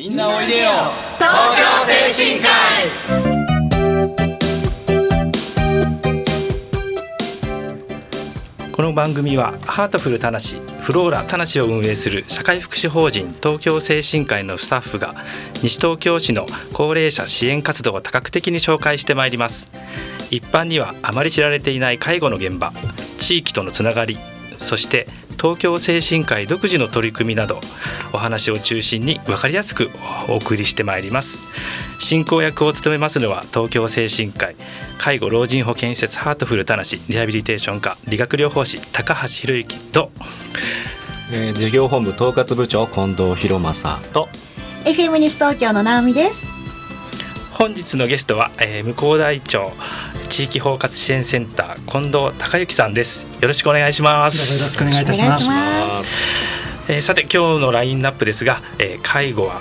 みんなおいでよ。東京精神科この番組はハートフルたなしフローラたなしを運営する社会福祉法人東京精神科医のスタッフが西東京市の高齢者支援活動を多角的に紹介してまいります。一般にはあまり知られていない介護の現場地域とのつながりそして東京精神科医独自の取り組みなどお話を中心に分かりやすくお送りしてまいります。進行役を務めますのは東京精神科医介護老人保健施設ハートフルたなしリハビリテーション科理学療法士高橋博之と、えー、事業本部統括部長近藤博正と。FM 西東京の直美です本日のゲストは、えー、向こう大町地域包括支援センター近藤孝之さんです。よろしくお願いします。よろしくお願いいたします。えー、さて今日のラインナップですが、えー、介護は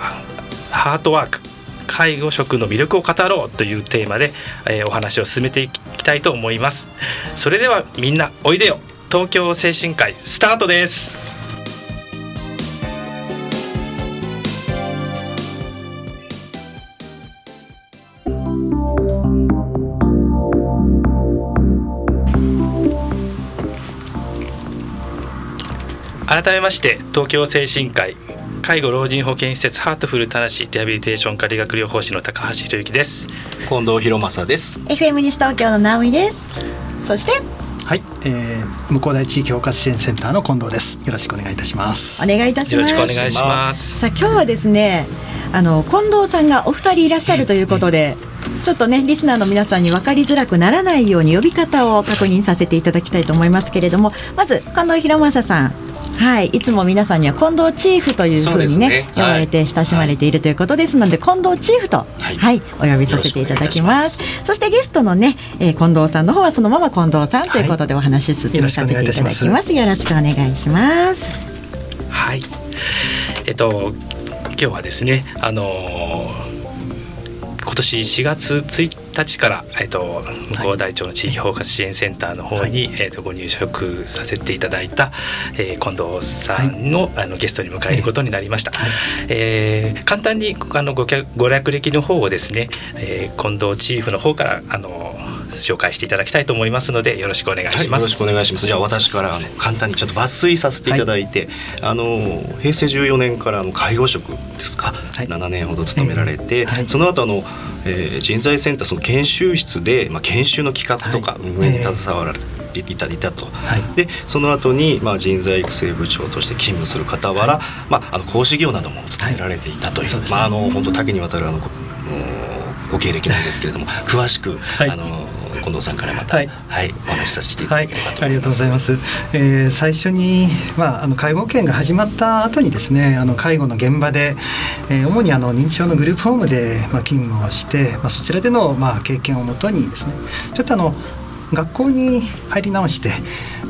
ハートワーク介護職の魅力を語ろうというテーマで、えー、お話を進めていきたいと思います。それではみんなおいでよ。東京精神科医スタートです改めまして東京精神科医介護老人保健施設ハートフルたなしリハビリテーション科理学療法士の高橋博之です。近藤博正です。FM 西東京の直美です。そしてはい、えー、向こう大地域包括支援センターの近藤です。よろしくお願いいたします。お願いいたします。よろしくお願いします。さあ今日はですねあの近藤さんがお二人いらっしゃるということで、ちょっとねリスナーの皆さんに分かりづらくならないように呼び方を確認させていただきたいと思いますけれどもまず近藤博正さんはい、いつも皆さんには近藤チーフというふうにね、ね、呼ばれて親しまれているということですので、はい、近藤チーフと、はい、はい、お呼びさせていただきます。そしてゲストのね、えー、近藤さんの方はそのまま近藤さんということでお話進めさせていただきます。よろしくお願いします。はい。えっと今日はですねあのー今年4月1日から、えっと、向こう大町の地域包括支援センターの方に、はい、えっと、ご入職させていただいた、えー、近藤さんのはい、あのゲストに迎えることになりました。はい、えー、簡単にあのごご略歴の方をですね、えー、近藤チーフの方からあの紹介していただきたいと思いますのでよろしくお願いします。はい、よろしくお願いします。じゃあ私からあの簡単にちょっと抜粋させていただいて、はい、あの平成14年からの介護職ですか、はい、7年ほど勤められて、はい、その後あの、えー、人材センターその研修室でまあ研修の企画とか運営に携わられて。いたいたと、はい、でその後にまあ人材育成部長として勤務する傍ら、はい、まあ、あの講師業なども務められていたという、はい、まあ、あの本当多岐にわたるあのご経歴なんですけれども詳しく、あの近藤さんからまた、はい、はい、お話しさせていただければと、はい、ありがとうございます。えー、最初にまああの介護保険が始まった後にですね、あの介護の現場で、えー、主にあの認知症のグループホームでまあ勤務をして、まあそちらでのまあ経験をもとにですね、ちょっとあの学校に入り直して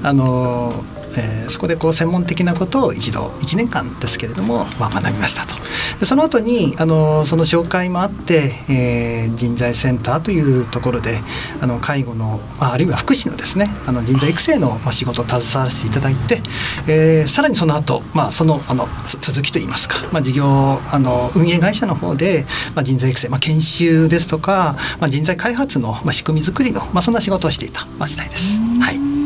あのえー、そこでこう専門的なことを一度1年間ですけれども、まあ、学びましたと。でその後にあのその紹介もあって、えー、人材センターというところであの介護の、まあ、あるいは福祉のですねあの人材育成の、まあ、仕事を携わらせていただいて、えー、さらにその後、まあそのあの続きといいますか、まあ、事業あの運営会社の方で、まあ、人材育成、まあ、研修ですとか、まあ、人材開発の、まあ、仕組み作りの、まあ、そんな仕事をしていた、まあ、次第です。はい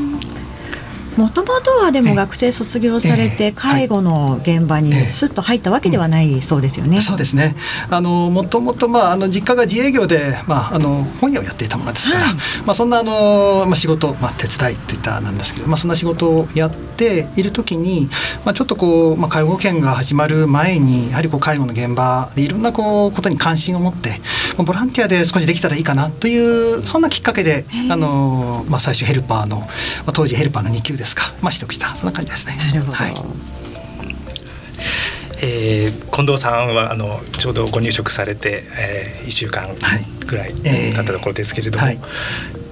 もともとはでも学生卒業されて介護の現場にすっと入ったわけではないそうですよね。そうですね。あのもともとまああの実家が自営業でまああの本屋をやっていたものですから、はい、まあそんなあのまあ仕事まあ手伝いといったなんですけど、まあそんな仕事をやっている時にまあちょっとこうまあ介護保険が始まる前にやはりこう介護の現場でいろんなこうことに関心を持ってボランティアで少しできたらいいかなというそんなきっかけであのまあ最初ヘルパーのまあ当時ヘルパーの2級でですか、まあ、取得した。そんな感じですね。なるほど、はい。えー、近藤さんはあのちょうどご入職されて、えー、1週間ぐらい経ったところですけれども、はいえーはい、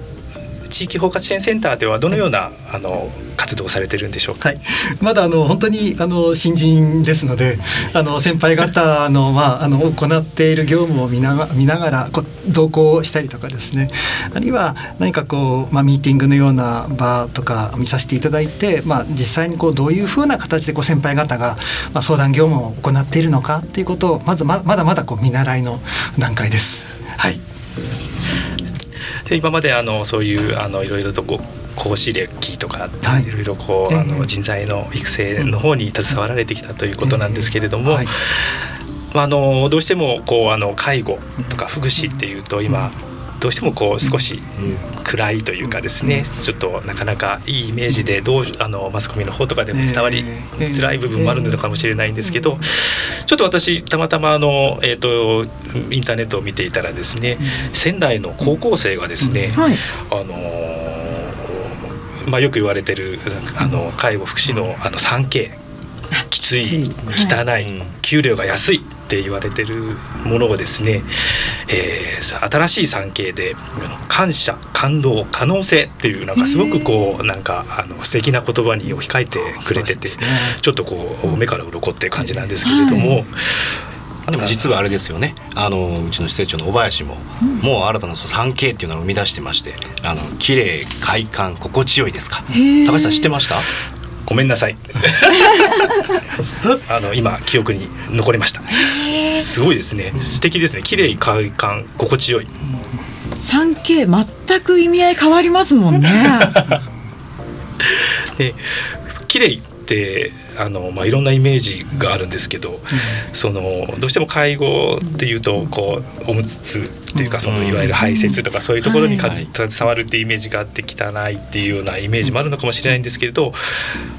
地域包括支援センターではどのような、あの活活動されてるんでしょうか、はい、まだあの本当にあの新人ですのであの先輩方の, まあ、あの行っている業務を見なが見ながらこ同行したりとかですね。あるいは何かこう、まあ、ミーティングのような場とか見させていただいて、まあ、実際にこうどういうふうな形でこう先輩方が、まあ、相談業務を行っているのかっていうことをまずままだまだこう見習いの段階です。はいで今まであのそういうあのいろいろとこう講師歴とか、はい、いろいろこう、あの人材の育成の方に携わられてきたということなんですけれども、はい、あのどうしてもこうあの介護とか福祉っていうと今、どうしてもこう少し暗いというかですね、ちょっとなかなかいいイメージでどうあのマスコミの方とかでも伝わりづらい部分もあるのかもしれないんですけど、ちょっと私たまたまあの、えーと、インターネットを見ていたらですね、仙台の高校生がですね、あのまあ、よく言われてるあの介護福祉のあの 3K きつい汚い給料が安いって言われてるものをですね、えー、新しい産経で感謝感動可能性っていうなんかすごくこうなんかあの素敵な言葉に置き換えてくれてて、ちょっとこう目から鱗っていう感じなんですけれども。でも実はあれですよね。あのうちの施設長の小林も、うん、もう新たな 3K っていうのを生み出してましてあの綺麗快感心地よいですか？高橋さん知ってました？ごめんなさい。あの今記憶に残りました。すごいですね。素敵ですね。綺麗快感心地よい。3K 全く意味合い変わりますもんね。で 綺麗ってあの、まあ、いろんなイメージがあるんですけど、うん、そのどうしても介護っていうとこうおむつっていうかそのいわゆる排泄とかそういうところに携わるっていうイメージがあって汚いっていうようなイメージもあるのかもしれないんですけれど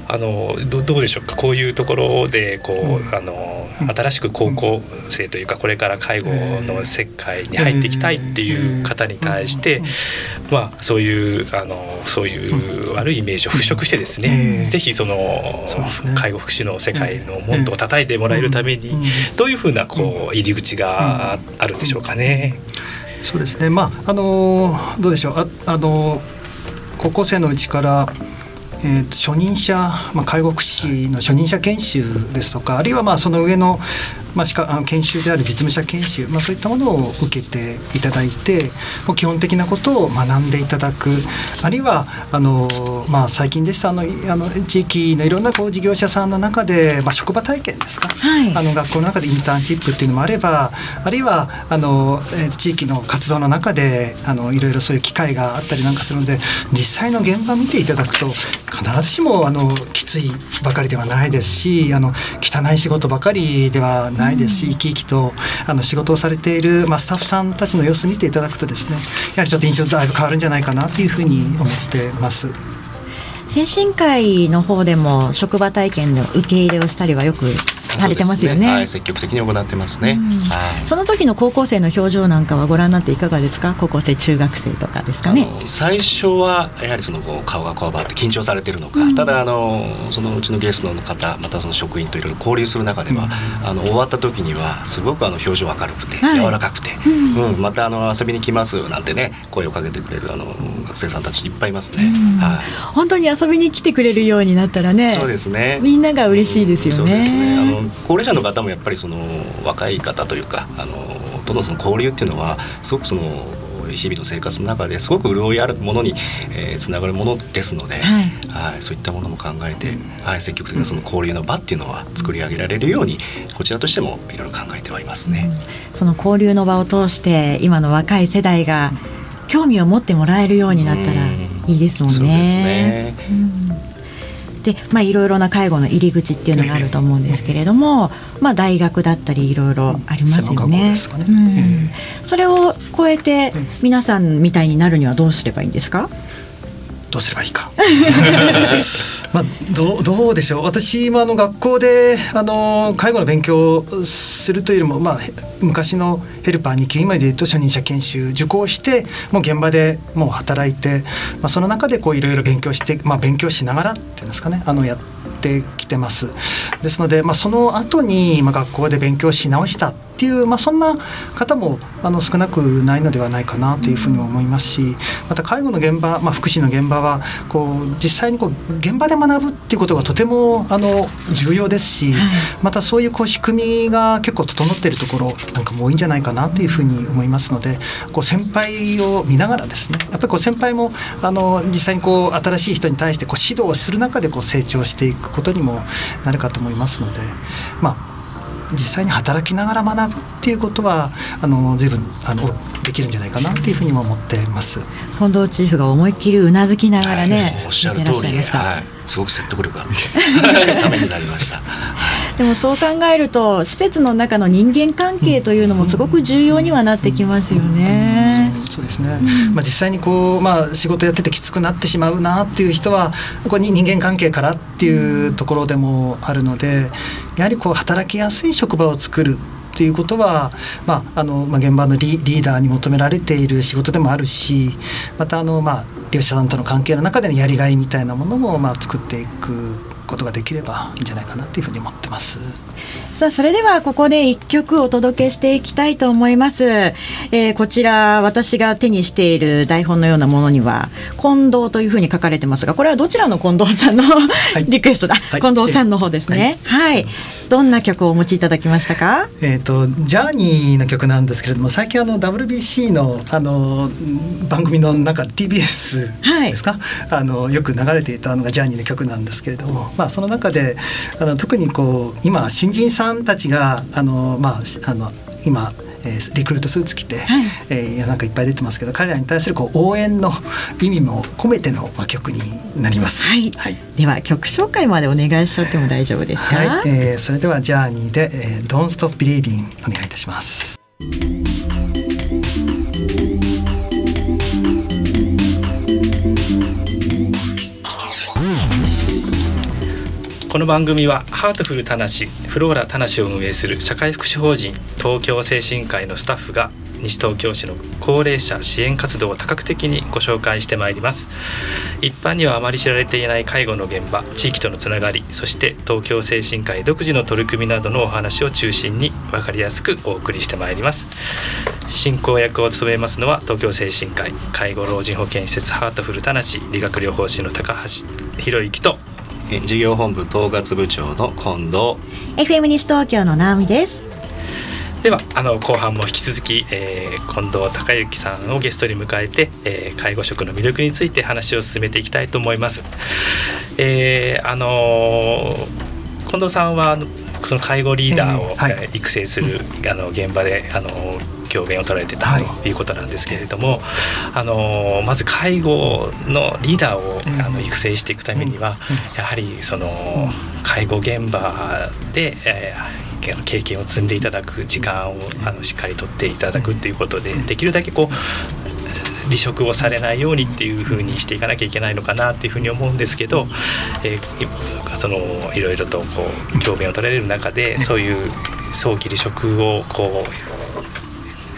あのどうでしょうか？こういうところでこうあの新しく高校生というかこれから介護の世界に入っていきたいっていう方に対してまあそういうあのそういう悪いイメージを払拭してですねぜひその介護福祉の世界の門戸を叩いてもらえるためにどういうふうなこう入り口があるんでしょうかね。そうですね。まああのどうでしょう。ああの高校生のうちからえー、と初任者、まあ、介護福祉の初任者研修ですとかあるいはまあその上のまあ、しかあの研修である実務者研修、まあ、そういったものを受けていただいてもう基本的なことを学んでいただく。あるいはあの、まあ、最近でしたあのあの地域のいろんなこう事業者さんの中で、まあ、職場体験ですか、はい、あの学校の中でインターンシップっていうのもあればあるいはあの地域の活動の中であのいろいろそういう機会があったりなんかするので実際の現場を見ていただくと必ずしもあのきついばかりではないですしあの汚い仕事ばかりではないないですし、生き生きとあの仕事をされている、まあ、スタッフさんたちの様子見ていただくとですねやはりちょっと印象だいぶ変わるんじゃないかなというふうに思ってます。精神科医の方でも職場体験の受け入れをしたりはよくされてますよね、ね、はい、積極的に行ってますね、はい、その時の高校生の表情なんかはご覧になっていかがですか？高校生中学生とかですかね。最初はやはりその顔がこわばって緊張されてるのか、うん、ただあのそのうちのゲストの方またその職員といろいろ交流する中では、うん、あの終わった時にはすごくあの表情明るくて、はい、柔らかくて、うん、うん、またあの遊びに来ますなんてね声をかけてくれるあの学生さんたちいっぱいいますね、はい、本当に遊びに来てくれるようになったらねそうですね。みんなが嬉しいですよね。ね。あの高齢者の方もやっぱりその若い方というかあのとのその交流っていうのはすごくその日々の生活の中ですごく潤いあるものに、えー、つながるものですので、はい、はい、そういったものも考えて、はい、積極的なその交流の場っていうのは作り上げられるようにこちらとしてもいろいろ考えてはいますね、うん、その交流の場を通して今の若い世代が興味を持ってもらえるようになったらいいですもんね。そうですね、うんで、まあ、いろいろな介護の入り口っていうのがあると思うんですけれども、まあ、大学だったりいろいろありますよね。それを超えて皆さんみたいになるにはどうすればいいんですか？どうすればいいか。まあ、どどうでしょう私もあの学校であの介護の勉強をするというよりも、まあ、昔のヘルパー2級今でいうと初任者研修受講してもう現場でもう働いて、まあ、その中でいろいろ勉強して、まあ、勉強しながらっていうんですかねあのやってきてます。ですので、まあ、その後に、まあ、学校で勉強し直したっていう、まあ、そんな方もあの少なくないのではないかなというふうに思いますしまた介護の現場、まあ、福祉の現場はこう実際にこう現場で学ぶっていうことがとてもあの重要ですし、またそういうこう仕組みが結構整っているところなんかも多いんじゃないかなというふうに思いますのでこう先輩を見ながらですねやっぱりこう先輩もあの実際にこう新しい人に対してこう指導をする中でこう成長していくことにもなるかと思いますのでまあ実際に働きながら学ぶっていうことはあの随分あのできるんじゃないかなっていうふうにも思ってます。近藤チーフが思いっきりうなずきながらね、はい、おっしゃる通り、はい、すごく説得力があって ためになりましたでもそう考えると施設の中の人間関係というのもすごく重要にはなってきますよね。そうですね、まあ、実際にこう、まあ、仕事やっててきつくなってしまうなっていう人はここに人間関係からっていうところでもあるのでやはりこう働きやすい職場を作るっていうことは、まああのまあ、現場のリーダーに求められている仕事でもあるしまたあの、まあ、利用者さんとの関係の中でのやりがいみたいなものも、まあ、作っていくことができればいいんじゃないかなというふうに思ってます。さあそれではここで一曲お届けしていきたいと思います、えー、こちら私が手にしている台本のようなものには近藤というふうに書かれてますがこれはどちらの近藤さんの、はい、リクエストだ、はい、近藤さんの方ですね。はい、はい、どんな曲をお持ちいただきましたか？えっ、ー、とジャーニーの曲なんですけれども最近あの WBC のあの番組の中 TBS ですか、はい、あのよく流れていたのがジャーニーの曲なんですけれどもまあその中であの特にこう今新人さんさんたちがあの、まあ、あの今えー、リクルートスーツ着て、はい、えー、なんかいっぱい出てますけど彼らに対するこう応援の意味も込めての、まあ、曲になります、はい、はい、では曲紹介までお願いしちゃっても大丈夫ですか、はいえー、それではジャーニーで、えー「Don't Stop Believing」お願いいたします。この番組はハートフルたなしフローラたなしを運営する社会福祉法人東京聖新会のスタッフが西東京市の高齢者支援活動を多角的にご紹介してまいります。一般にはあまり知られていない介護の現場地域とのつながりそして東京聖新会独自の取り組みなどのお話を中心に分かりやすくお送りしてまいります。進行役を務めますのは東京聖新会介護老人保健施設ハートフルたなし理学療法士の高橋博之と事業本部統括部長の近藤 FM 西東京の直美ですではあの後半も引き続き、えー、近藤孝之さんをゲストに迎えて、えー、介護職の魅力について話を進めていきたいと思います。えー、あの近藤さんはその介護リーダーを、はい、育成する、あの現場であの教鞭を取られてたとい。うことなんですけれども、あのまず介護のリーダーを、あの育成していくためには、やはりその介護現場で、えー、経験を積んでいただく時間をあのしっかりとっていただくということでできるだけこう離職をされないようにっていうふうにしていかなきゃいけないのかなっていうふうに思うんですけど、えー、そのいろいろとこう教鞭を取られる中でそういう早期離職をこう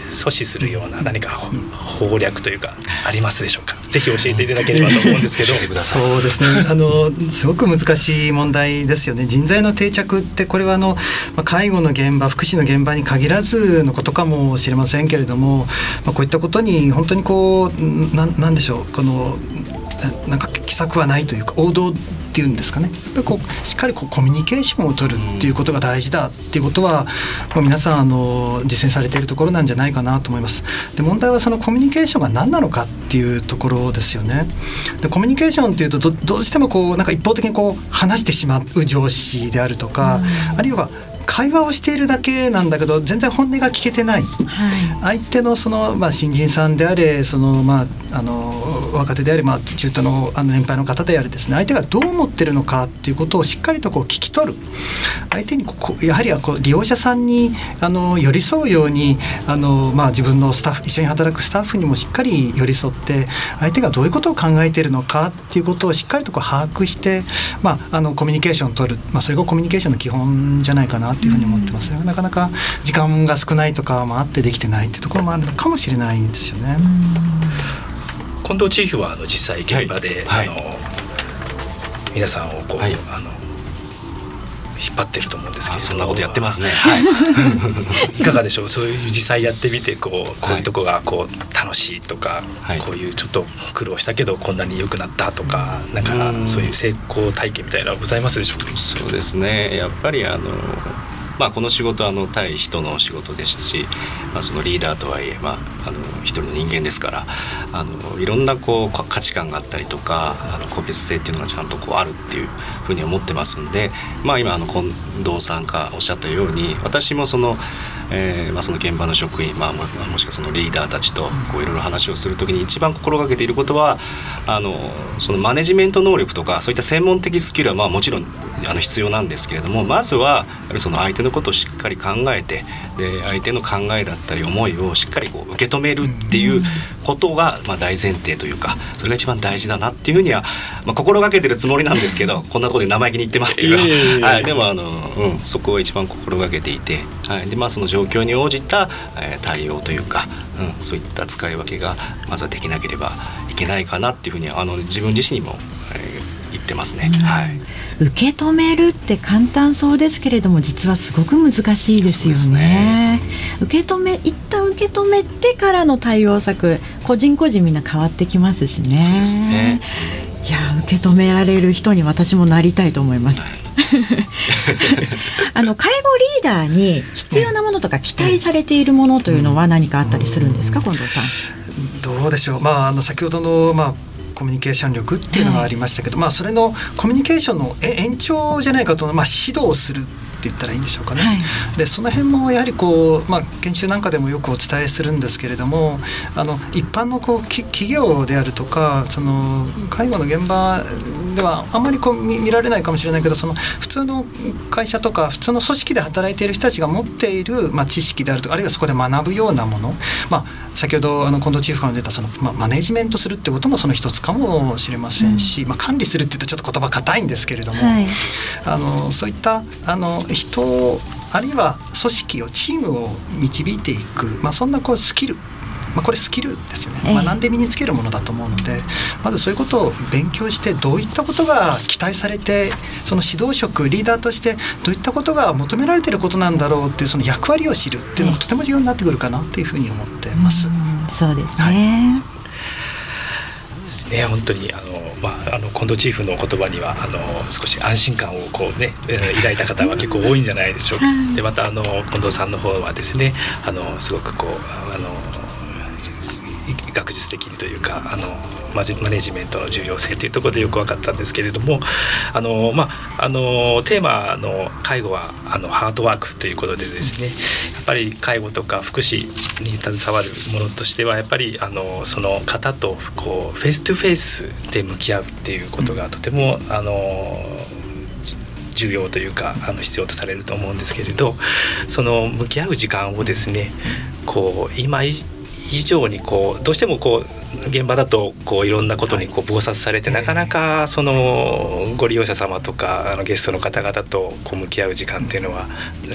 阻止するような何か法略というかありますでしょうか？ぜひ教えていただければと思うんですけど。そうですね。あのすごく難しい問題ですよね。人材の定着ってこれはあの介護の現場福祉の現場に限らずのことかもしれませんけれども、まあ、こういったことに本当にこうななんでしょう。このなんか奇策はないというか王道っていうんですかねやっぱりこうしっかりこうコミュニケーションを取るっていうことが大事だっていうことは、もう皆さんあの実践されているところなんじゃないかなと思います。で問題はそのコミュニケーションが何なのかっていうところですよね。でコミュニケーションっていうとどうしてもこうなんか一方的にこう話してしまう上司であるとか、あるいは会話をしているだけなんだけど全然本音が聞けてない、はい、相手のその、まあ、新人さんであれその、まあ、あの若手であれ、まあ、中途のあの年配の方であれですね。相手がどう思ってるのかっていうことをしっかりとこう聞き取る。相手にここやはりこう利用者さんにあの寄り添うようにあの、まあ、自分のスタッフ一緒に働くスタッフにもしっかり寄り添って相手がどういうことを考えているのかっていうことをしっかりとこう把握して、まあ、あのコミュニケーションを取る、まあ、それがコミュニケーションの基本じゃないかなっていうふうに思ってますよ、なかなか時間が少ないとかもあってできてないっていうところもあるのかもしれないんですよね。近藤チーフはあの実際現場で、はい、あの皆さんをこう、はい、あの引っ張ってると思うんですけどそんなことやってますね、はい、い。かがでしょう？そういう実際やってみてこうこういうとこがこう楽しいとか、はい、こういうちょっと苦労したけどこんなに良くなったとかなんかそういう成功体験みたいなのはございますでしょうか？そうですね。やっぱりあのまあ、この仕事はあの対人の仕事ですし、まあ、そのリーダーとはいえ、まあ、あの一人の人間ですからあのいろんなこう価値観があったりとかあの個別性っていうのがちゃんとこうあるっていうふうに思ってますんで、まあ、今あの近藤さんがおっしゃったように私もその、えーまあ、その現場の職員、まあ、もしくはそのリーダーたちとこういろいろ話をする時に一番心がけていることはあのそのマネジメント能力とかそういった専門的スキルはまあもちろんあの必要なんですけれどもまずはやはりその相手のことをしっかり考えてで相手の考えだったり思いをしっかりこう受け止めるっていうことがまあ大前提というかそれが一番大事だなっていうふうには、まあ、心がけてるつもりなんですけどこんなことで生意気に言ってますけど、はい、でもあの、うん、そこを一番心がけていて、はい、でまあその状況に応じた、えー、対応というか、うん、そういった使い分けがまずはできなければいけないかなっていうふうにあの自分自身にも、えー、言ってますね。はい受け止めるって簡単そうですけれども実はすごく難しいですよね。ね受け止め一旦受け止めてからの対応策個人個人みんな変わってきますしね。そうですねいや受け止められる人に私もなりたいと思います。はい。あの介護リーダーに必要なものとか期待されているものというのは何かあったりするんですか、近藤さん。どうでしょう、まあ、あの先ほどの、まあ、コミュニケーション力っていうのがありましたけど、はい、まあ、それのコミュニケーションの延長じゃないかと、まあ、指導するって言ったらいいんでしょうかね。はい、でその辺もやはりこう、まあ、研修なんかでもよくお伝えするんですけれどもあの一般のこう企業であるとかその介護の現場ではあんまりこう見られないかもしれないけどその普通の会社とか普通の組織で働いている人たちが持っている、まあ、知識であるとかあるいはそこで学ぶようなもの、まあ、先ほどあの近藤チーフから出たその、まあ、マネジメントするってこともその一つかもしれませんし、うん、まあ、管理するっていうとちょっと言葉硬いんですけれども、はい、あのそういったあの人あるいは組織をチームを導いていく、まあ、そんなこうスキルまあ、これスキルですよね、学んで身につけるものだと思うのでまずそういうことを勉強してどういったことが期待されてその指導職リーダーとしてどういったことが求められていることなんだろうっていうその役割を知るっていうのがとても重要になってくるかなというふうに思ってます。そうですね、はいね本当にあの、まあ、あの近藤チーフの言葉にはあの少し安心感をこうね抱いた方は結構多いんじゃないでしょうか。でまたあの近藤さんの方はですねあのすごくこうあの学術的にというかあのマネジメントの重要性というところでよく分かったんですけれどもあの、まあ、あのテーマの介護はあのハートワークということでですねやっぱり介護とか福祉に携わるものとしてはやっぱりあのその方とこう face to face で向き合うっていうことがとてもあの重要というかあの必要とされると思うんですけれどその向き合う時間をですねこう今上にこうどうしてもこう現場だとこういろんなことにこう忙殺されて、なかなか そのご利用者様とかあのゲストの方々とこう向き合う時間っていうのは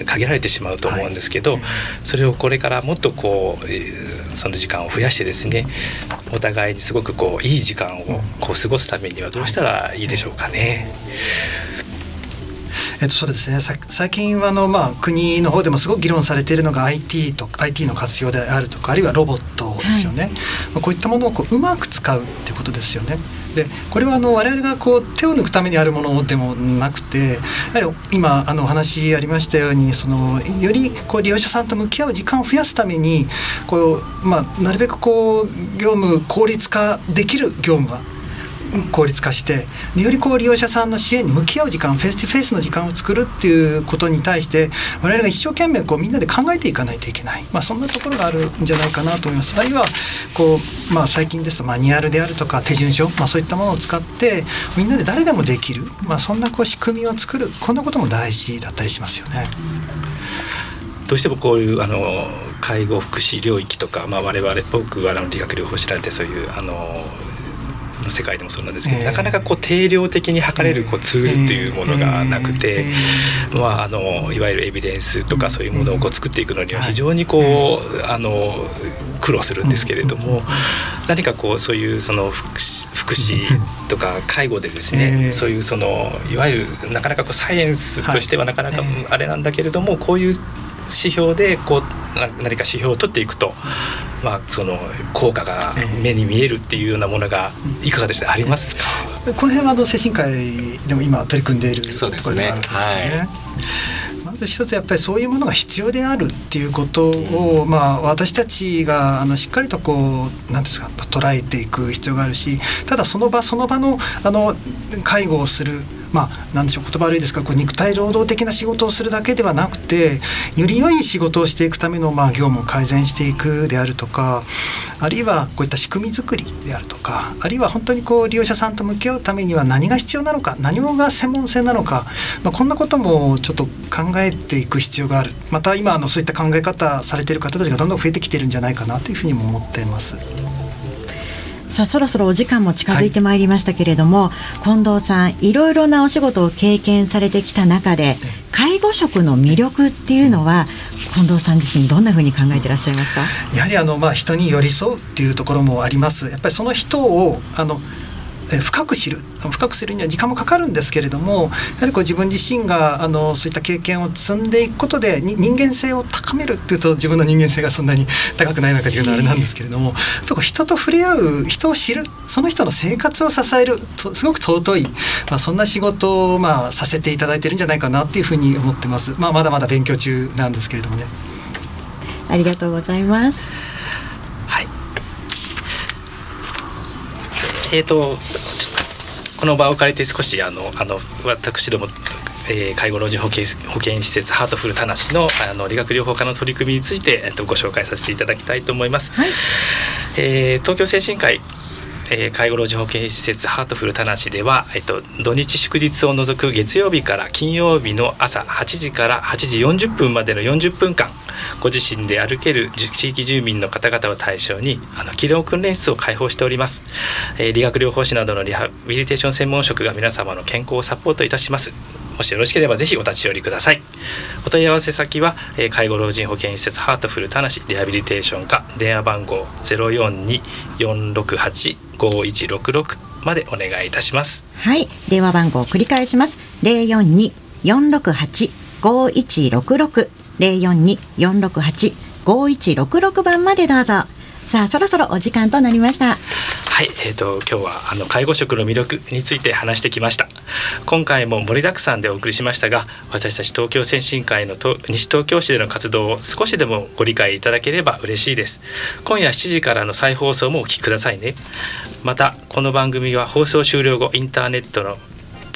限られてしまうと思うんですけど、それをこれからもっとこうその時間を増やしてですねお互いにすごくこういい時間をこう過ごすためにはどうしたらいいでしょうかね。えっと、そうですね。最近はあの、まあ、国の方でもすごく議論されているのが IT と IT の活用であるとかあるいはロボットですよね、はい、こういったものをこううまく使うっていうことですよね。でこれはあの我々がこう手を抜くためにあるものでもなくてやはり今あのお話ありましたようにそのよりこう利用者さんと向き合う時間を増やすためにこう、まあ、なるべくこう業務効率化できる業務は効率化してよりこう利用者さんの支援に向き合う時間フェイス2フェイスの時間を作るっていうことに対して我々が一生懸命こうみんなで考えていかないといけない、まあ、そんなところがあるんじゃないかなと思います。あるいはこう、まあ、最近ですとマニュアルであるとか手順書、まあ、そういったものを使ってみんなで誰でもできる、まあ、そんなこう仕組みを作るこんなことも大事だったりしますよね。どうしてもこういうあの介護福祉領域とか、まあ、我々僕はあの理学療法士られてそういうあのの世界でもそうなんですけど、なかなかこう定量的に測れるこうツールというものがなくて、まあ、あのいわゆるエビデンスとかそういうものをこう作っていくのには非常にこう、あの苦労するんですけれども、何かこうそういうその福祉とか介護でですね、そういうそのいわゆるなかなかこうサイエンスとしてはなかなかあれなんだけれども、こういう指標でこう何か指標を取っていくと、まあ、その効果が目に見えるっていうようなものがいかがでした？ありますか？この辺はあの精神科医でも今取り組んでいるところであるんですよね。まず一つやっぱりそういうものが必要であるっていうことを、まあ、私たちがあのしっかりとこう何ですか捉えていく必要があるしただその場その場のあの介護をするまあ、なんでしょう言葉悪いですがこう肉体労働的な仕事をするだけではなくてより良い仕事をしていくためのまあ業務を改善していくであるとかあるいはこういった仕組み作りであるとかあるいは本当にこう利用者さんと向き合うためには何が必要なのか何が専門性なのか、まあ、こんなこともちょっと考えていく必要があるまた今あのそういった考え方されている方たちがどんどん増えてきているんじゃないかなというふうにも思っています。さあそろそろお時間も近づいてまいりましたけれども、はい、近藤さんいろいろなお仕事を経験されてきた中で介護職の魅力っていうのは近藤さん自身どんなふうに考えていらっしゃいますか？やはりあの、まあ、人に寄り添うっていうところもあります。やっぱりその人をあの深く知る深く知るには時間もかかるんですけれどもやはりこう自分自身があのそういった経験を積んでいくことで人間性を高めるっていうと自分の人間性がそんなに 高くない中でいうのはあれなんですけれどもやっぱ人と触れ合う人を知るその人の生活を支えるすごく尊い、まあ、そんな仕事をまあさせていただいてるんじゃないかなっていうふうに思ってます。まあ、まだまだ勉強中なんですけれどもね。ありがとうございます。えーと、この場を借りて少しあのあの私どもえー、介護老人保健保健施設ハートフルたなしのあの理学療法科の取り組みについて、えっと、ご紹介させていただきたいと思います。はい、えー、東京聖新会えー、介護老人保健施設ハートフル田無では、えっと、土日祝日を除く月曜日から金曜日の朝8時から8時40分までの40分間ご自身で歩ける地域住民の方々を対象にあの機能訓練室を開放しております、えー、理学療法士などのリハビリテーション専門職が皆様の健康をサポートいたします。もしよろしければぜひお立ち寄りください。お問い合わせ先は、えー、介護老人保健施設ハートフル田無リハビリテーション課。電話番号042-468 5166までお願いいたします。はい。電話番号を繰り返します。042-468-5166 042-468-5166番までどうぞ。さあそろそろお時間となりました。はい、えーと、今日はあの介護職の魅力について話してきました。今回も盛りだくさんでお送りしましたが私たち東京先進会のと西東京市での活動を少しでもご理解いただければ嬉しいです。今夜7時からの再放送もお聞きくださいね。またこの番組は放送終了後インターネットの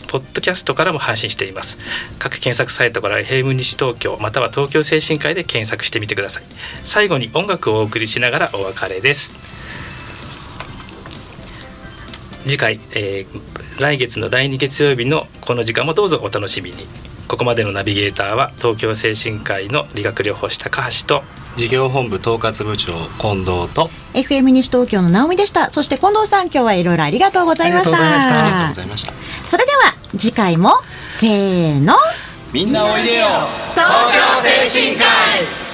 ポッドキャストからも配信しています。各検索サイトから FM 西東京または東京精神科医で検索してみてください。最後に音楽をお送りしながらお別れです。次回、えー、来月の第2月曜日のこの時間もどうぞお楽しみに。ここまでのナビゲーターは東京精神科医の理学療法士高橋と事業本部統括部長近藤と。FM 西東京の直美でした。そして近藤さん今日はいろいろありがとうございました。ありがとうございました。それでは次回もせーの。みんなおいでよ。東京精神科医